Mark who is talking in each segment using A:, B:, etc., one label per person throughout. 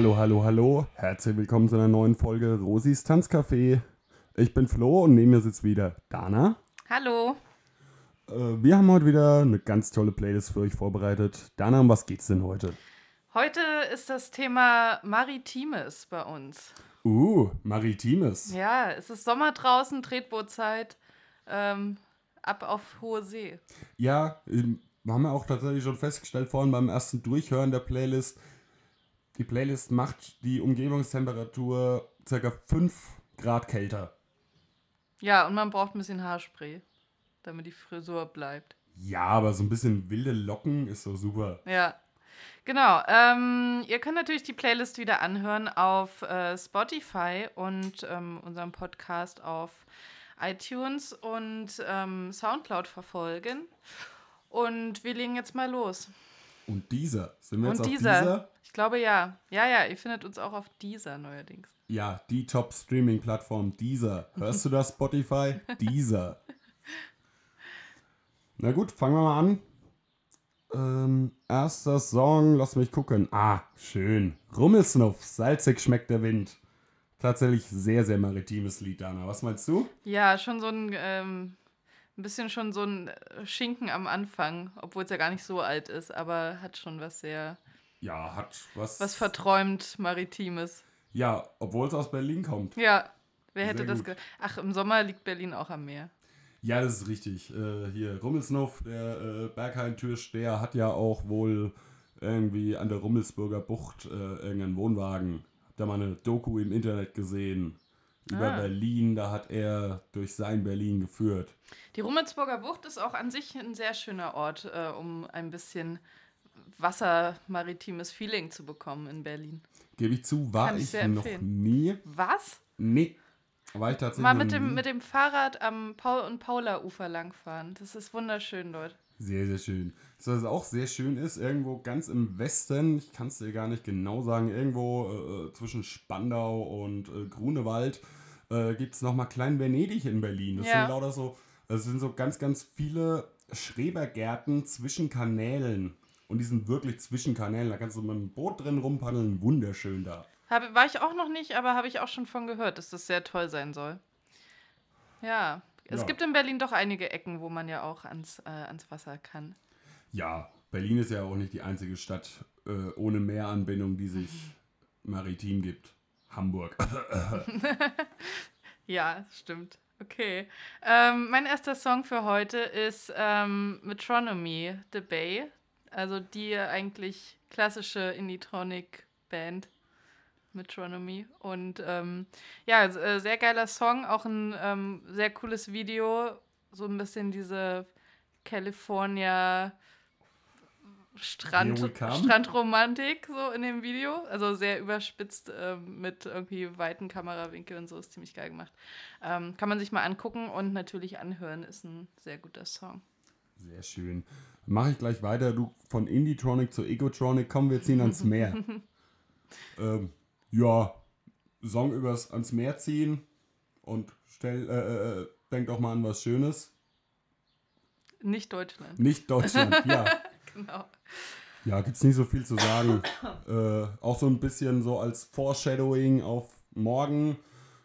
A: Hallo, hallo, hallo. Herzlich willkommen zu einer neuen Folge Rosis Tanzcafé. Ich bin Flo und neben mir sitzt wieder Dana.
B: Hallo.
A: Äh, wir haben heute wieder eine ganz tolle Playlist für euch vorbereitet. Dana, um was geht's denn heute?
B: Heute ist das Thema Maritimes bei uns.
A: Uh, Maritimes.
B: Ja, es ist Sommer draußen, Tretbootzeit. Ähm, ab auf hohe See.
A: Ja, ähm, wir haben ja auch tatsächlich schon festgestellt vorhin beim ersten Durchhören der Playlist, die Playlist macht die Umgebungstemperatur ca. 5 Grad kälter.
B: Ja, und man braucht ein bisschen Haarspray, damit die Frisur bleibt.
A: Ja, aber so ein bisschen wilde Locken ist so super.
B: Ja. Genau. Ähm, ihr könnt natürlich die Playlist wieder anhören auf äh, Spotify und ähm, unserem Podcast auf iTunes und ähm, Soundcloud verfolgen. Und wir legen jetzt mal los.
A: Und dieser. Sind wir
B: und
A: jetzt
B: dieser.
A: auf dieser?
B: Ich glaube ja. Ja, ja, ihr findet uns auch auf dieser neuerdings.
A: Ja, die Top-Streaming-Plattform dieser. Hörst du das, Spotify? dieser. Na gut, fangen wir mal an. Ähm, erster Song, lass mich gucken. Ah, schön. Rummelsnuff, salzig schmeckt der Wind. Tatsächlich sehr, sehr maritimes Lied, Dana. Was meinst du?
B: Ja, schon so ein, ähm, ein bisschen schon so ein Schinken am Anfang, obwohl es ja gar nicht so alt ist, aber hat schon was sehr,
A: Ja, hat was.
B: was verträumt Maritimes.
A: Ja, obwohl es aus Berlin kommt.
B: Ja, wer hätte
A: Sehr
B: das
A: gut.
B: ge Ach, im Sommer liegt Berlin auch am Meer.
A: Ja, das ist richtig. Äh, hier, Rummelsnuff, der äh, Berghain-Türsteher, hat ja auch wohl irgendwie an der Rummelsburger Bucht äh, irgendeinen Wohnwagen. Hab da mal eine Doku im Internet gesehen. Über
B: Ah.
A: Berlin, da hat er durch sein Berlin geführt.
B: Die Rummelsburger Bucht ist auch an sich ein sehr schöner Ort, äh, um ein bisschen wassermaritimes Feeling zu bekommen in Berlin.
A: Gebe ich zu, war
B: Kann ich
A: ich, noch nie.
B: Was?
A: Nee. War ich tatsächlich
B: Mal
A: noch
B: mit dem, mit dem Fahrrad am Paul- und Paula-Ufer langfahren. Das ist wunderschön dort.
A: Sehr, sehr schön. So, Was auch sehr schön ist, irgendwo ganz im Westen, ich kann es dir gar nicht genau sagen, irgendwo äh, äh, zwischen Spandau und äh, Grunewald äh, gibt es nochmal Klein Venedig in Berlin. Das
B: Ja.
A: sind lauter so, das sind so ganz, ganz viele Schrebergärten zwischen Kanälen. Und die sind wirklich zwischen Kanälen. Da kannst du mit dem Boot drin rumpaddeln. Wunderschön da.
B: Habe, war ich auch noch nicht, aber habe ich auch schon von gehört, dass das sehr toll sein soll. Ja. Es
A: Ja.
B: gibt in Berlin doch einige Ecken, wo man ja auch ans, äh, ans Wasser kann.
A: Ja, Berlin ist ja auch nicht die einzige Stadt äh, ohne Meeranbindung, die sich maritim gibt. Hamburg.
B: Ja, stimmt. Okay. Ähm, mein erster Song für heute ist ähm, Metronomy, The Bay. Also die eigentlich klassische Indie-Tronic-Band Metronomy. Und ähm, ja, äh, sehr geiler Song, auch ein ähm, sehr cooles Video. So ein bisschen diese California Strand. Strandromantik so in dem Video. Also sehr überspitzt ähm, mit irgendwie weiten Kamerawinkeln und so. Ist ziemlich geil gemacht. Ähm, kann man sich mal angucken und natürlich anhören. Ist ein sehr guter Song.
A: Sehr schön. Mache ich gleich weiter. Du von Indietronic zu Egotronic. Kommen wir ziehen ans Meer. ähm, ja, Song übers ans Meer ziehen und stell, äh, äh, äh, denk doch mal an was Schönes.
B: Nicht Deutschland.
A: Nicht Deutschland, ja.
B: Genau.
A: Ja, gibt's nicht so viel zu sagen. äh, auch so ein bisschen so als Foreshadowing auf morgen.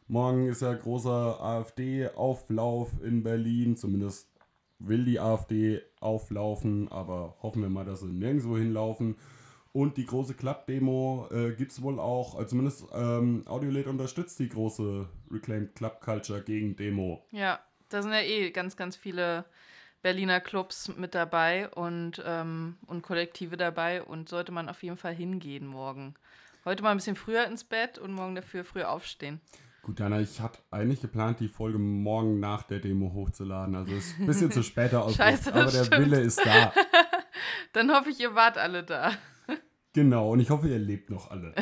A: Morgen ist ja großer AfD-Auflauf in Berlin. Zumindest will die AfD auflaufen, aber hoffen wir mal, dass sie nirgendwo hinlaufen. Und die große Club-Demo äh, gibt es wohl auch, also zumindest ähm, Audiolate unterstützt die große Reclaimed Club Culture gegen Demo.
B: Ja, da sind ja eh ganz, ganz viele Berliner Clubs mit dabei und, ähm, und Kollektive dabei und sollte man auf jeden Fall hingehen morgen. Heute mal ein bisschen früher ins Bett und morgen dafür früh aufstehen.
A: Gut, Jana, ich hatte eigentlich geplant, die Folge morgen nach der Demo hochzuladen. Also ist ein bisschen zu später aus,
B: Scheiße,
A: aber der
B: stimmt.
A: Wille ist da.
B: Dann hoffe ich, ihr wart alle da.
A: Genau, und ich hoffe, ihr lebt noch alle.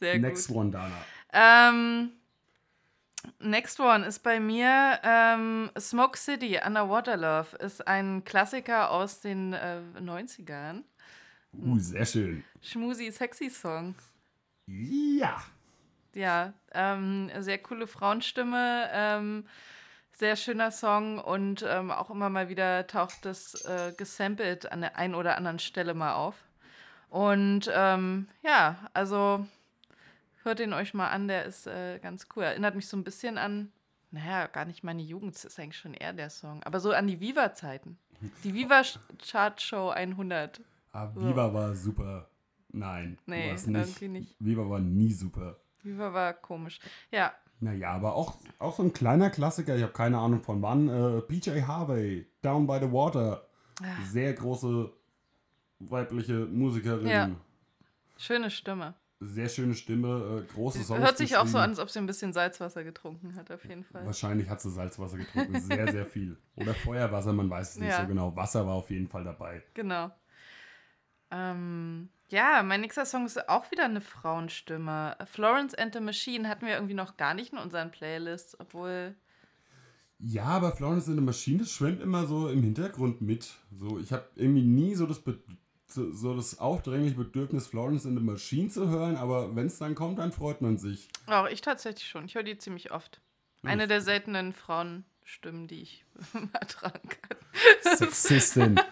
B: Sehr
A: Next
B: gut.
A: one, Dana.
B: Ähm, next one ist bei mir ähm, Smoke City, Underwater Love. Ist ein Klassiker aus den äh, 90ern.
A: Uh, sehr schön.
B: Schmusi, sexy Song.
A: Ja.
B: Ja, ähm, sehr coole Frauenstimme, ähm, sehr schöner Song und ähm, auch immer mal wieder taucht das äh, gesampelt an der einen oder anderen Stelle mal auf. Und ähm, ja, also hört ihn euch mal an, der ist äh, ganz cool. Erinnert mich so ein bisschen an, naja, gar nicht meine Jugend, das ist eigentlich schon eher der Song, aber so an die Viva-Zeiten. Die Viva-Chart-Show 100.
A: Ah,
B: So.
A: Viva war super. Nein,
B: Nee,
A: nicht.
B: irgendwie nicht.
A: Viva war nie super.
B: Viva war komisch. Ja,
A: Naja, aber auch, auch so ein kleiner Klassiker, ich habe keine Ahnung von wann. Äh, PJ Harvey, Down by the Water.
B: Ah.
A: Sehr große weibliche Musikerin.
B: Ja. schöne Stimme.
A: Sehr schöne Stimme, äh, große Songs.
B: Hört sich auch so an, als ob sie ein bisschen Salzwasser getrunken hat, auf jeden Fall.
A: Wahrscheinlich hat sie Salzwasser getrunken, sehr, sehr viel. Oder Feuerwasser, man weiß es nicht
B: Ja.
A: so genau. Wasser war auf jeden Fall dabei.
B: Genau. Ähm, ja, mein nächster Song ist auch wieder eine Frauenstimme. Florence and the Machine hatten wir irgendwie noch gar nicht in unseren Playlists, obwohl.
A: Ja, aber Florence in the Machine, das schwimmt immer so im Hintergrund mit. So, ich habe irgendwie nie so das, Be so, so das aufdringliche Bedürfnis, Florence in the Machine zu hören, aber wenn es dann kommt, dann freut man sich.
B: Auch ich tatsächlich schon. Ich höre die ziemlich oft. Eine der seltenen Frauenstimmen, die ich ertragen kann.
A: Sexistin.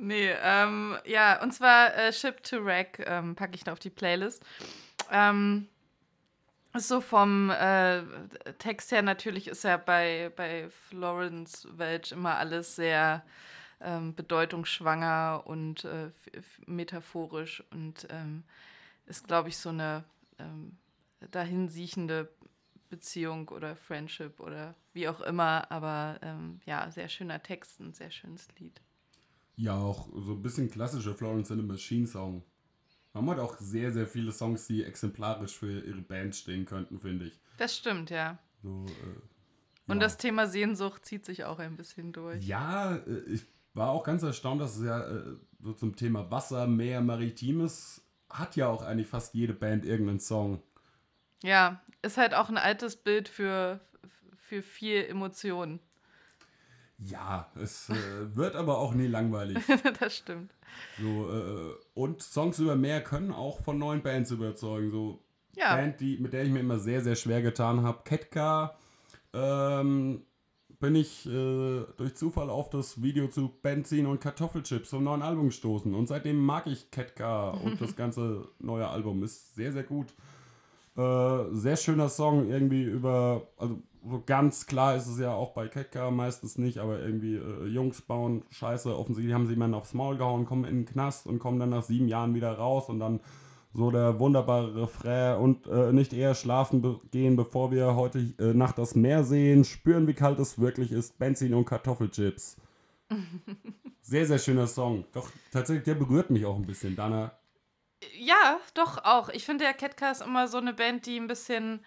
B: Nee, ähm, ja, und zwar äh, Ship to Wreck ähm, packe ich da auf die Playlist. Ähm, ist so vom äh, Text her natürlich ist ja bei, bei Florence Welch immer alles sehr ähm, bedeutungsschwanger und äh, metaphorisch und ähm, ist, glaube ich, so eine ähm, dahinsiechende Beziehung oder Friendship oder wie auch immer, aber ähm, ja, sehr schöner Text, ein sehr schönes Lied.
A: ja, auch so ein bisschen klassischer Florence in the Machine Song. Man hat auch sehr, sehr viele Songs, die exemplarisch für ihre Band stehen könnten, finde ich.
B: Das stimmt, ja.
A: So, äh,
B: Und
A: ja.
B: das Thema Sehnsucht zieht sich auch ein bisschen durch.
A: Ja, äh, ich war auch ganz erstaunt, dass es ja äh, so zum Thema Wasser, Meer, Maritimes hat ja auch eigentlich fast jede Band irgendeinen Song.
B: Ja, ist halt auch ein altes Bild für, für viel Emotionen.
A: Ja, es äh, wird aber auch nie langweilig.
B: das stimmt.
A: So, äh, und Songs über Meer können auch von neuen Bands überzeugen. So
B: Ja,
A: Band, die, mit der ich mir immer sehr, sehr schwer getan habe. Ketka, ähm, bin ich äh, durch Zufall auf das Video zu Benzin und Kartoffelchips vom neuen Album gestoßen. Und seitdem mag ich Ketka und das ganze neue Album ist sehr, sehr gut. Äh, sehr schöner Song, irgendwie über, also so ganz klar ist es ja auch bei Ketka meistens nicht, aber irgendwie äh, Jungs bauen Scheiße, offensichtlich haben sie jemanden aufs Maul gehauen, kommen in den Knast und kommen dann nach sieben Jahren wieder raus und dann so der wunderbare Refrain und äh, nicht eher schlafen be gehen, bevor wir heute äh, Nacht das Meer sehen, spüren, wie kalt es wirklich ist, Benzin und Kartoffelchips. sehr, sehr schöner Song. Doch tatsächlich, der berührt mich auch ein bisschen. Dana,
B: ja, doch auch. Ich finde, der Catcar ist immer so eine Band, die ein bisschen,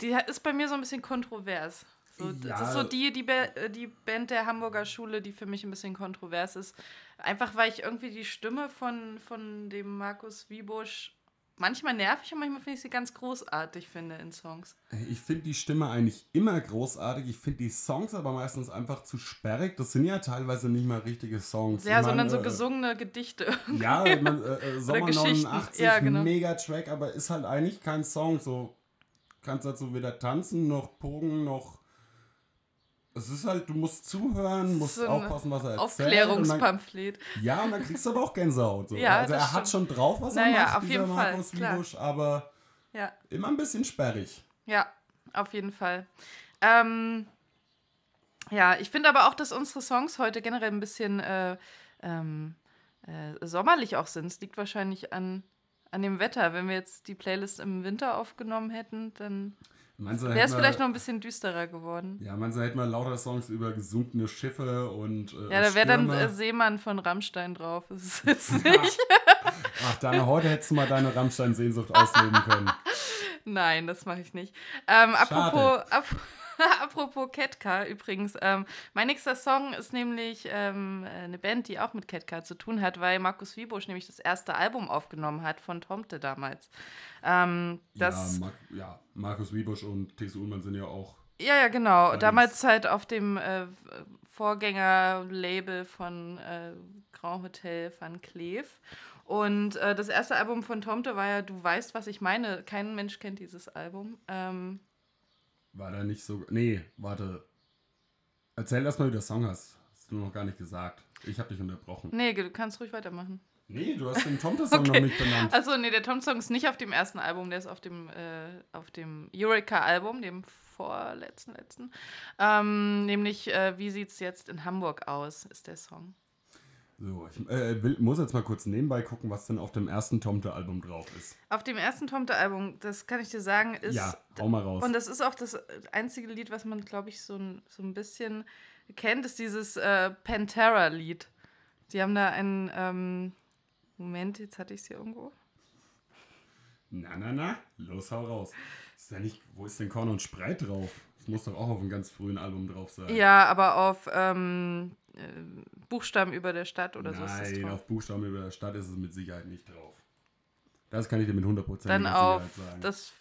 B: die ist bei mir so ein bisschen kontrovers. So, Das
A: Ja.
B: ist so die, die, äh, die Band der Hamburger Schule, die für mich ein bisschen kontrovers ist. Einfach weil ich irgendwie die Stimme von, von dem Markus Wiebusch manchmal nervig und manchmal finde ich sie ganz großartig finde in Songs.
A: ich finde die Stimme eigentlich immer großartig. Ich finde die Songs aber meistens einfach zu sperrig. Das sind ja teilweise nicht mal richtige Songs.
B: Ja,
A: Ich
B: sondern
A: mein,
B: so
A: äh,
B: gesungene Gedichte.
A: Ja, man, äh, äh, Sommer
B: Geschichten.
A: 89,
B: Ja, genau.
A: mega Track, aber ist halt eigentlich kein Song. So kannst dazu weder tanzen, noch pogen, noch. Es ist halt, du musst zuhören, musst
B: so
A: aufpassen, was er erzählt.
B: Aufklärungspamphlet.
A: Und dann, ja, und dann kriegst du aber auch Gänsehaut. So.
B: Ja,
A: also er
B: das
A: hat schon drauf, was er
B: Naja,
A: macht,
B: auf jeden Fall,
A: Markus. Wiebusch, aber
B: Ja.
A: immer ein bisschen sperrig.
B: Ja, auf jeden Fall. Ähm, ja, ich finde aber auch, dass unsere Songs heute generell ein bisschen äh, ähm, äh, sommerlich auch sind. Es liegt wahrscheinlich an, an dem Wetter. Wenn wir jetzt die Playlist im Winter aufgenommen hätten, dann wäre es
A: hätten
B: vielleicht noch ein bisschen düsterer geworden.
A: Ja, meinst du, hätten wir lauter Songs über gesunkene Schiffe und. Äh,
B: Ja, da wäre dann äh, Seemann von Rammstein drauf. Das ist jetzt nicht.
A: Ach, Dana, heute hättest du mal deine Rammstein-Sehnsucht ausleben können.
B: Nein, das mache ich nicht. Ähm, apropos, ap apropos Ketka übrigens, ähm, mein nächster Song ist nämlich ähm, eine Band, die auch mit Ketka zu tun hat, weil Markus Wiebusch nämlich das erste Album aufgenommen hat von Tomte damals. Ähm, das,
A: ja, Mar ja, Markus Wiebusch und T.S. Ullmann sind ja auch.
B: ja, ja, genau. Damals halt auf dem äh, Vorgängerlabel von äh, Grand Hotel Van Cleef. Und äh, das erste Album von Tomte war ja Du weißt, was ich meine. Kein Mensch kennt dieses Album. Ähm,
A: War da nicht so. Nee, warte. Erzähl erst mal, wie der Song hast. Hast du noch gar nicht gesagt. Ich hab dich unterbrochen.
B: Nee, du kannst ruhig weitermachen.
A: Nee, du hast den Tomte-Song
B: Okay.
A: noch nicht benannt.
B: Achso, nee, der Tom-Song ist nicht auf dem ersten Album, der ist auf dem, äh, auf dem Eureka-Album, dem vorletzten, letzten. Ähm, nämlich, äh, wie sieht's jetzt in Hamburg aus, ist der Song.
A: So, ich äh, will, muss jetzt mal kurz nebenbei gucken, was denn auf dem ersten Tomte-Album drauf ist.
B: Auf dem ersten Tomte-Album, das kann ich dir sagen, ist.
A: ja, hau mal raus.
B: Und das ist auch das einzige Lied, was man, glaube ich, so ein, so ein bisschen kennt, ist dieses äh, Pantera-Lied. Die haben da einen. Ähm, Moment, jetzt hatte ich es hier irgendwo.
A: Na, na, na, los, hau raus. Ist ja nicht, wo ist denn Korn und Spreit drauf? Das muss doch auch auf einem ganz frühen Album drauf sein.
B: Ja, aber auf ähm, äh, Buchstaben über der Stadt oder so ist das drauf.
A: auf Buchstaben über der Stadt ist es mit Sicherheit nicht drauf. Das kann ich dir mit 100%
B: Dann
A: Sicherheit
B: auf
A: sagen.
B: das,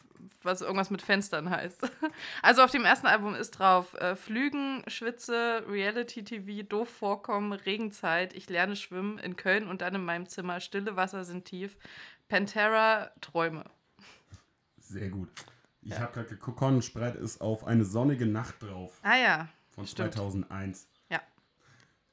B: was irgendwas mit Fenstern heißt. Also auf dem ersten Album ist drauf äh, Flügen, Schwitze, Reality TV, doof vorkommen, Regenzeit, ich lerne schwimmen in Köln und dann in meinem Zimmer, stille Wasser sind tief, Pantera, Träume.
A: Sehr gut. Ich habe gerade geguckt, Spreit ist auf eine sonnige Nacht drauf.
B: Ah ja,
A: Von
B: Stimmt.
A: 2001.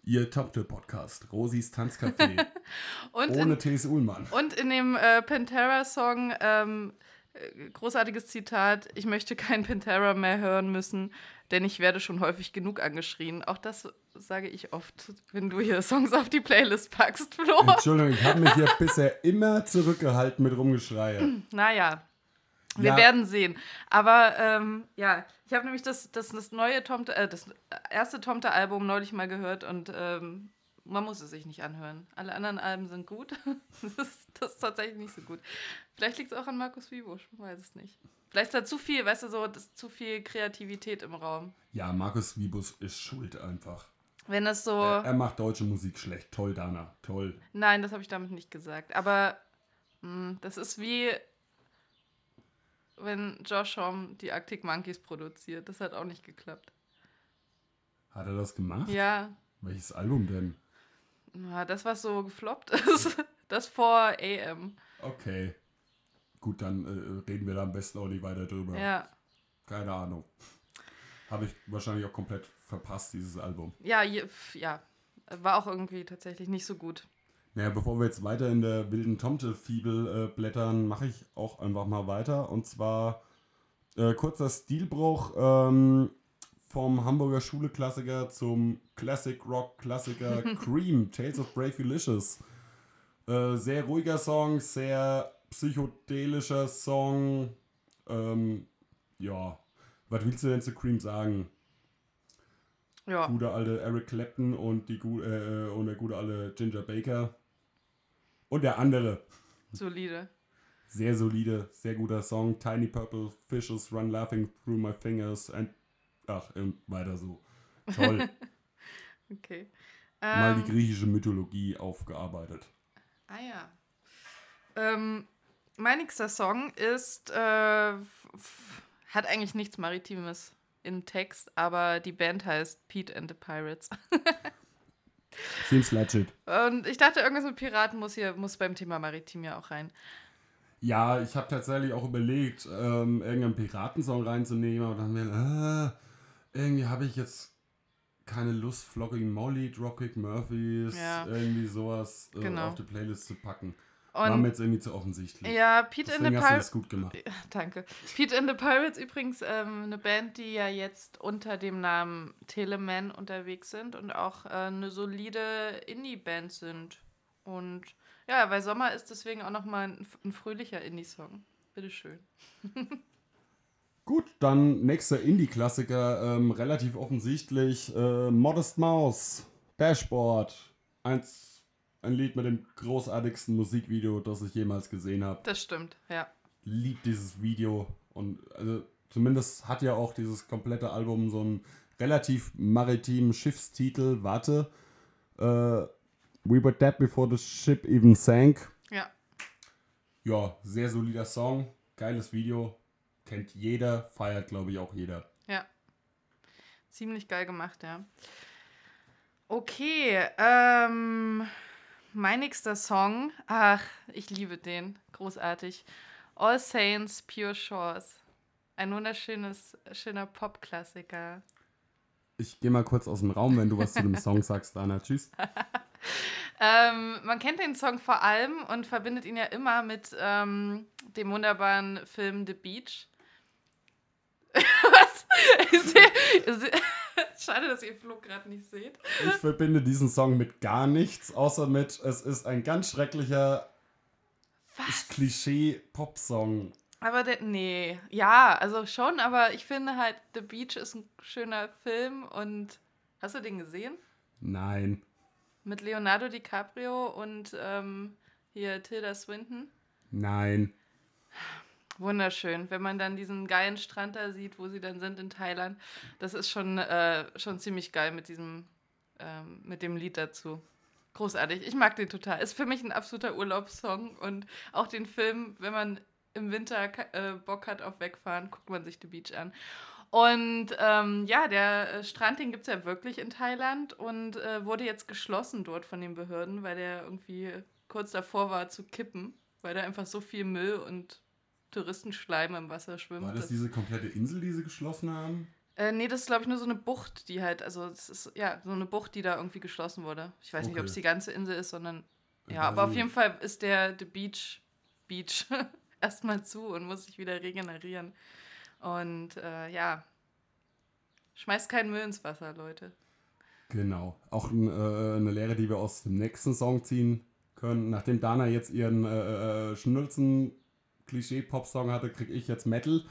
A: Ihr Top-Podcast, Rosis Tanzcafé.
B: Und
A: ohne
B: in,
A: T.S. Uhlmann.
B: und in dem äh, Pantera-Song, ähm, äh, großartiges Zitat, ich möchte kein Pantera mehr hören müssen, denn ich werde schon häufig genug angeschrien. Auch das sage ich oft, wenn du hier Songs auf die Playlist packst, Flo.
A: Entschuldigung, ich habe mich hier bisher immer zurückgehalten mit Rumgeschreie.
B: Naja, wir
A: Ja.
B: werden sehen. Aber ähm, ja, ich habe nämlich das, das, das neue Tomte, äh, das erste Tomte-Album neulich mal gehört und ähm, man muss es sich nicht anhören. Alle anderen Alben sind gut. das, ist, das ist tatsächlich nicht so gut. Vielleicht liegt es auch an Markus Wiebusch, man weiß es nicht. Vielleicht ist da zu viel, weißt du, so das, zu viel Kreativität im Raum.
A: Ja, Markus Wiebus ist schuld einfach.
B: Wenn es so.
A: Er, er macht deutsche Musik schlecht. Toll, Dana. Toll.
B: Nein, das habe ich damit nicht gesagt. Aber mh, das ist wie wenn Josh Homme die Arctic Monkeys produziert. Das hat auch nicht geklappt.
A: Hat er das gemacht?
B: Ja,
A: Welches Album denn?
B: na, das, was so gefloppt ist, das vor AM.
A: Okay. Gut, dann äh, reden wir da am besten auch nicht weiter drüber.
B: Ja,
A: Keine Ahnung. Habe ich wahrscheinlich auch komplett verpasst, dieses Album.
B: ja, ja. War auch irgendwie tatsächlich nicht so gut.
A: Naja, bevor wir jetzt weiter in der wilden Tomte-Fibel äh, blättern, mache ich auch einfach mal weiter. Und zwar äh, kurzer Stilbruch ähm, vom Hamburger Schule-Klassiker zum Classic-Rock-Klassiker Cream, Tales of Brave Ulysses. Äh, sehr ruhiger Song, sehr psychedelischer Song. Ähm, ja, was willst du denn zu Cream sagen?
B: Ja,
A: gute alte Eric Clapton und, die, gu- äh, und der gute alte Ginger Baker. Und der andere.
B: solide.
A: Sehr solide, sehr guter Song. Tiny Purple Fishes Run Laughing Through My Fingers. And, ach, und weiter so. Toll.
B: Okay.
A: Mal
B: Ähm,
A: die griechische Mythologie aufgearbeitet.
B: Ah ja. Ähm, mein nächster Song ist, äh, hat eigentlich nichts Maritimes im Text, aber die Band heißt Pete and the Pirates.
A: Seems legit.
B: Und ich dachte, irgendwas mit Piraten muss hier, muss beim Thema Maritim ja auch rein.
A: Ja, ich habe tatsächlich auch überlegt, ähm, irgendeinen Piratensong reinzunehmen, aber dann mir, äh, irgendwie habe ich jetzt keine Lust, Flogging Molly, Dropkick Murphys,
B: Ja.
A: irgendwie sowas äh,
B: Genau.
A: auf die Playlist zu packen. War mir
B: Und
A: jetzt irgendwie zu offensichtlich.
B: ja, Pete and the
A: Deswegen hast du
B: Pirates.
A: gut gemacht.
B: Danke. Pete and the Pirates übrigens ähm, eine Band, die ja jetzt unter dem Namen Teleman unterwegs sind und auch äh, eine solide Indie-Band sind. Und ja, weil Sommer ist deswegen auch nochmal ein, ein fröhlicher Indie-Song. Bitteschön.
A: Gut, dann nächster Indie-Klassiker, ähm, relativ offensichtlich. Äh, Modest Mouse, Dashboard. Eins, ein Lied mit dem großartigsten Musikvideo, das ich jemals gesehen habe.
B: Das stimmt, ja.
A: Liebt dieses Video. Und also, zumindest hat ja auch dieses komplette Album so einen relativ maritimen Schiffstitel. Warte. Äh, We were dead before the ship even sank.
B: Ja,
A: Ja, sehr solider Song. Geiles Video. Kennt jeder, feiert, glaube ich, auch jeder.
B: ja. Ziemlich geil gemacht, ja. Okay, ähm, mein nächster Song, ach, ich liebe den, großartig. All Saints, Pure Shores. Ein wunderschönes, schöner Pop-Klassiker.
A: Ich gehe mal kurz aus dem Raum, wenn du was zu dem Song sagst, Dana. Tschüss.
B: ähm, man kennt den Song vor allem und verbindet ihn ja immer mit ähm, dem wunderbaren Film The Beach. Was? Schade, dass ihr Flo gerade nicht seht.
A: Ich verbinde diesen Song mit gar nichts, außer mit, es ist ein ganz schrecklicher Klischee-Pop-Song.
B: Aber der, nee, ja, also schon, aber ich finde halt, The Beach ist ein schöner Film und hast du den gesehen?
A: Nein.
B: Mit Leonardo DiCaprio und ähm, hier Tilda Swinton?
A: Nein.
B: Wunderschön, wenn man dann diesen geilen Strand da sieht, wo sie dann sind in Thailand. Das ist schon, äh, schon ziemlich geil mit diesem, ähm, mit dem Lied dazu. Großartig. Ich mag den total. Ist für mich ein absoluter Urlaubssong und auch den Film, wenn man im Winter äh, Bock hat auf Wegfahren, guckt man sich The Beach an. Und ähm, ja, der äh, Strand, den gibt es ja wirklich in Thailand und äh, wurde jetzt geschlossen dort von den Behörden, weil der irgendwie kurz davor war zu kippen, weil da einfach so viel Müll und Touristenschleim im Wasser schwimmt.
A: War das, das diese komplette Insel, die sie geschlossen haben?
B: Äh, nee, das ist, glaube ich, nur so eine Bucht, die halt, also es ist ja so eine Bucht, die da irgendwie geschlossen wurde. Ich weiß okay. nicht, ob es die ganze Insel ist, sondern ja, aber auf jeden Fall ist der The Beach Beach erstmal zu und muss sich wieder regenerieren. Und äh, ja, schmeißt keinen Müll ins Wasser, Leute.
A: Genau. Auch äh, eine Lehre, die wir aus dem nächsten Song ziehen können. Nachdem Dana jetzt ihren äh, äh Schnulzen Klischee-Pop-Song hatte, kriege ich jetzt Metal.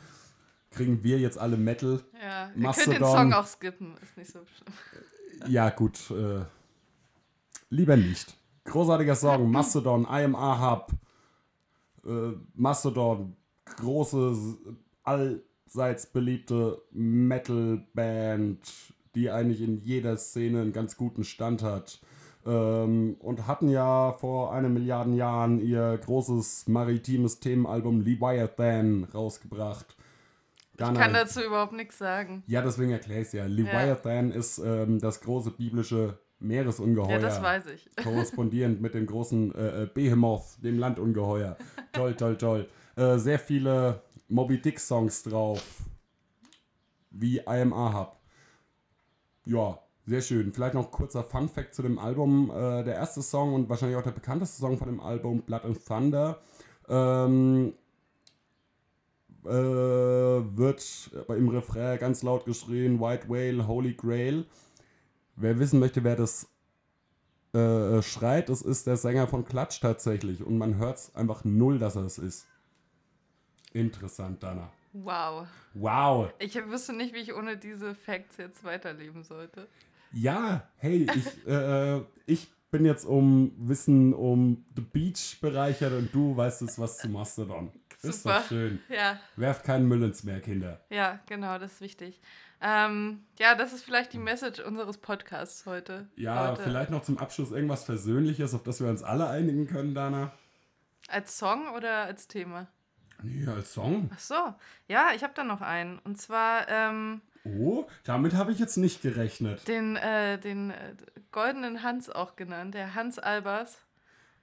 A: Kriegen wir jetzt alle Metal.
B: Ja, ihr Mastodon. könnt den Song auch skippen, ist nicht so
A: schlimm. Ja, gut. Äh, lieber nicht. Großartiger Song, Mastodon, I am Ahab. Äh, Mastodon, große, allseits beliebte Metal-Band, die eigentlich in jeder Szene einen ganz guten Stand hat. Ähm, und hatten ja vor einer Milliarden Jahren ihr großes maritimes Themenalbum Leviathan rausgebracht.
B: Ghana, ich kann dazu überhaupt nichts sagen.
A: Ja, deswegen erkläre ich es ja. Leviathan ja. ist ähm, das große biblische Meeresungeheuer. Ja,
B: das weiß ich.
A: Korrespondierend mit dem großen äh, äh Behemoth, dem Landungeheuer. toll, toll, toll. Äh, sehr viele Moby Dick Songs drauf. Wie I Am Ahab. Ja, sehr schön. Vielleicht noch kurzer Fun Fact zu dem Album. Äh, der erste Song und wahrscheinlich auch der bekannteste Song von dem Album, Blood and Thunder, ähm, äh, wird im Refrain ganz laut geschrien: White Whale, Holy Grail. Wer wissen möchte, wer das äh, schreit, das ist der Sänger von Klatsch tatsächlich. Und man hört es einfach null, dass er es ist. Interessant, Dana.
B: Wow.
A: Wow.
B: Ich wüsste nicht, wie ich ohne diese Facts jetzt weiterleben sollte.
A: Ja, hey, ich, äh, ich bin jetzt um Wissen um The Beach bereichert und du weißt jetzt was zu Mastodon. Super. Ist doch schön.
B: Ja.
A: Werft keinen Müll ins Meer, Kinder.
B: Ja, genau, das ist wichtig. Ähm, ja, das ist vielleicht die Message unseres Podcasts heute.
A: Ja,
B: heute.
A: vielleicht noch zum Abschluss irgendwas Versöhnliches, auf das wir uns alle einigen können, Dana.
B: Als Song oder als Thema?
A: Nee, als Song.
B: Ach so. Ja, ich habe da noch einen. Und zwar ähm,
A: Oh, damit habe ich jetzt nicht gerechnet.
B: Den, äh, den äh, goldenen Hans auch genannt, der Hans Albers.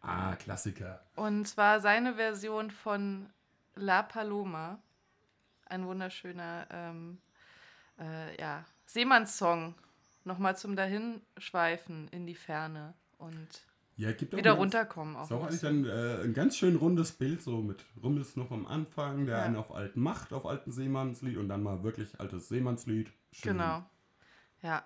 A: Ah, Klassiker.
B: Und zwar seine Version von La Paloma. Ein wunderschöner ähm, äh, ja, Seemannssong. Nochmal zum Dahinschweifen in die Ferne. Und ja, gibt wieder runterkommen.
A: Auch ist auch eigentlich ein, äh, ein ganz schön rundes Bild, so mit Rummels noch am Anfang, der ja. einen auf alten macht, auf alten Seemannslied und dann mal wirklich altes Seemannslied.
B: Schön. Genau. Ja.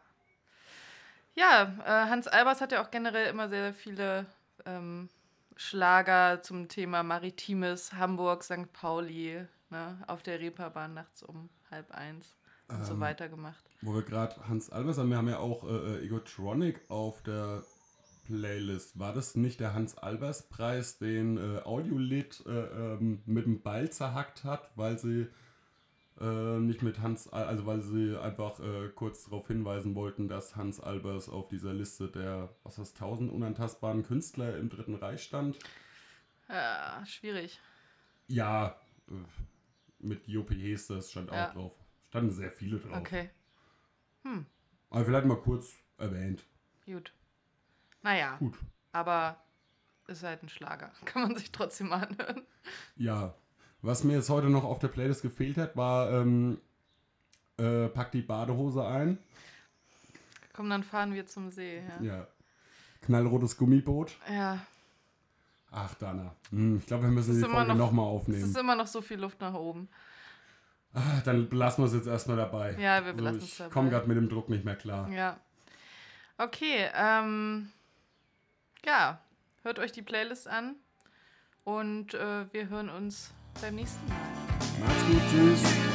B: Ja, äh, Hans Albers hat ja auch generell immer sehr viele ähm, Schlager zum Thema Maritimes, Hamburg, St. Pauli, ne, auf der Reeperbahn nachts um halb eins und ähm, so weiter gemacht.
A: Wo wir gerade Hans Albers haben, wir haben ja auch äh, äh Egotronic auf der Playlist. War das nicht der Hans-Albers-Preis, den äh, Audiolith äh, ähm, mit dem Ball zerhackt hat, weil sie äh, nicht mit Hans, also weil sie einfach äh, kurz darauf hinweisen wollten, dass Hans Albers auf dieser Liste der, was heißt, 1000 unantastbaren Künstler im Dritten Reich stand?
B: Ja, schwierig.
A: Ja, äh, mit Jopi Hestes stand ja. auch drauf. Standen sehr viele drauf.
B: Okay. Hm.
A: Aber vielleicht mal kurz erwähnt.
B: Gut. Naja. Gut. Aber ist halt ein Schlager. Kann man sich trotzdem anhören.
A: Ja. Was mir jetzt heute noch auf der Playlist gefehlt hat, war ähm, äh, Pack die Badehose ein.
B: Komm, dann fahren wir zum See. Ja.
A: ja. Knallrotes Gummiboot.
B: Ja.
A: Ach, Dana. Hm, ich glaube, wir müssen die Folge nochmal
B: noch
A: aufnehmen.
B: Es ist immer noch so viel Luft nach oben.
A: Ach, dann belassen wir es jetzt erstmal dabei.
B: Ja, wir belassen also,
A: es
B: dabei.
A: Ich komme gerade mit dem Druck nicht mehr klar.
B: Ja. Okay, ähm, ja, hört euch die Playlist an und äh, wir hören uns beim nächsten Mal.
A: Macht's gut, tschüss.